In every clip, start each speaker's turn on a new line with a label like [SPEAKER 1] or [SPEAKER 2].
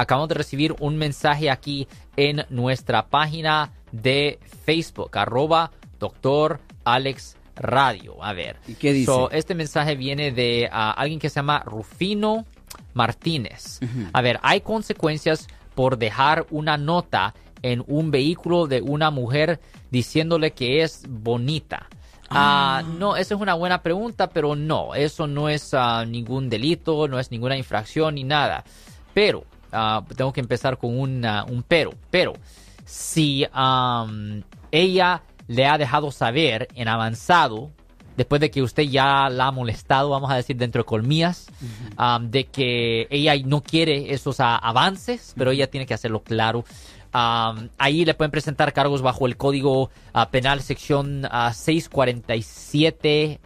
[SPEAKER 1] acabamos de recibir un mensaje aquí en nuestra página de Facebook, arroba doctor Alex Radio. A ver.
[SPEAKER 2] ¿Y qué dice?
[SPEAKER 1] So, este mensaje viene de ah, alguien que se llama Rufino Martínez. A ver, hay consecuencias por dejar una nota en un vehículo de una mujer diciéndole que es bonita. Ah, no, esa es una buena pregunta, pero no, eso no es ah, ningún delito, no es ninguna infracción ni nada. Pero, ah, tengo que empezar con un, un pero. Pero, si ella le ha dejado saber en avanzado, después de que usted ya la ha molestado, vamos a decir, dentro de colmillas, de que ella no quiere esos avances, pero ella tiene que hacerlo claro. Ahí le pueden presentar cargos bajo el Código ah, Penal, sección ah, 647.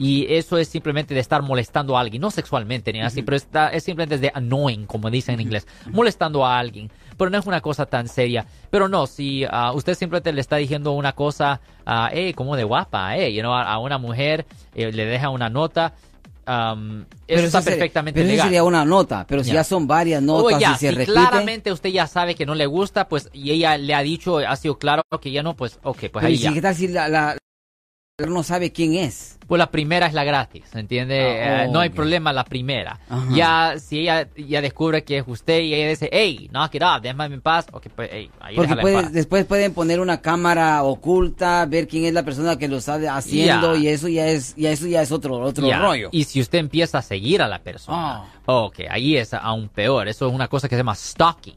[SPEAKER 1] Y eso es simplemente de estar molestando a alguien, no sexualmente ni así, pero está, es simplemente de annoying, como dicen en inglés, molestando a alguien. Pero no es una cosa tan seria. Pero no, si ah, usted simplemente le está diciendo una cosa, ah, hey, como de guapa, hey, you know, a, a una mujer, eh, le deja una nota, eso está
[SPEAKER 2] sería-
[SPEAKER 1] perfectamente
[SPEAKER 2] pero eso
[SPEAKER 1] legal.
[SPEAKER 2] sería una nota, pero si
[SPEAKER 1] Ya.
[SPEAKER 2] ya son varias
[SPEAKER 1] Oh,
[SPEAKER 2] notas y se
[SPEAKER 1] si claramente usted ya sabe que no le gusta, pues, y ella le ha dicho, ha sido claro que ya no, pues, ok, pues
[SPEAKER 2] pero
[SPEAKER 1] ahí
[SPEAKER 2] ¿y si
[SPEAKER 1] ya.
[SPEAKER 2] qué tal si la- la no sabe quién es?
[SPEAKER 1] Pues la primera es la gratis, ¿entiende?
[SPEAKER 2] Ah,
[SPEAKER 1] Eh, no hay problema la primera.
[SPEAKER 2] Ajá.
[SPEAKER 1] Ya, si ella ya descubre que es usted y ella dice, hey, knock it off, déjame en paz, ok, pues, hey, ahí
[SPEAKER 2] Porque puede-
[SPEAKER 1] paz.
[SPEAKER 2] después pueden poner una cámara oculta, ver quién es la persona que lo está haciendo
[SPEAKER 1] Ya.
[SPEAKER 2] y eso ya es, ya eso ya es otro, otro
[SPEAKER 1] Ya,
[SPEAKER 2] rollo.
[SPEAKER 1] Y si usted empieza a seguir a la persona,
[SPEAKER 2] Ah.
[SPEAKER 1] ok, ahí es aún peor. Eso es una cosa que se llama stalking.